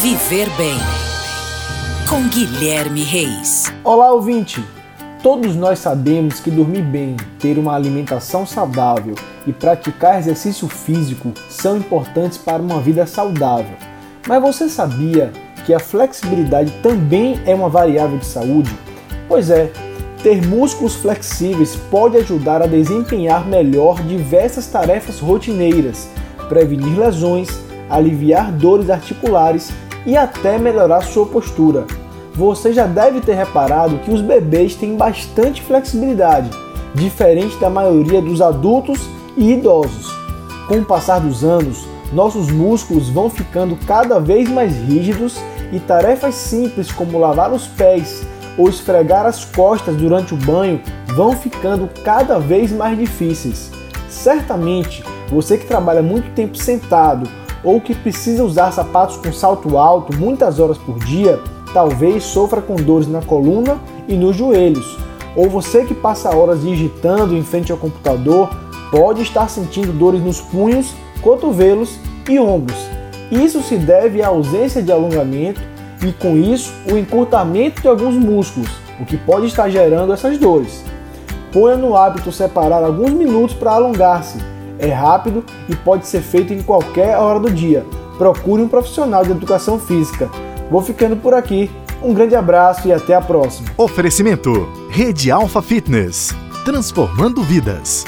Viver Bem com Guilherme Reis. Olá, ouvinte! Todos nós sabemos que dormir bem, ter uma alimentação saudável e praticar exercício físico são importantes para uma vida saudável. Mas você sabia que a flexibilidade também é uma variável de saúde? Pois é, ter músculos flexíveis pode ajudar a desempenhar melhor diversas tarefas rotineiras, prevenir lesões, aliviar dores articulares e até melhorar sua postura. Você já deve ter reparado que os bebês têm bastante flexibilidade, diferente da maioria dos adultos e idosos. Com o passar dos anos, nossos músculos vão ficando cada vez mais rígidos e tarefas simples como lavar os pés ou esfregar as costas durante o banho vão ficando cada vez mais difíceis. Certamente, você que trabalha muito tempo sentado ou que precisa usar sapatos com salto alto muitas horas por dia, talvez sofra com dores na coluna e nos joelhos. Ou você que passa horas digitando em frente ao computador pode estar sentindo dores nos punhos, cotovelos e ombros. Isso se deve à ausência de alongamento e, com isso, o encurtamento de alguns músculos, o que pode estar gerando essas dores. Ponha no hábito separar alguns minutos para alongar-se é rápido e pode ser feito em qualquer hora do dia. Procure um profissional de educação física. Vou ficando por aqui. Um grande abraço e até a próxima. Oferecimento: Rede Alfa Fitness transformando vidas.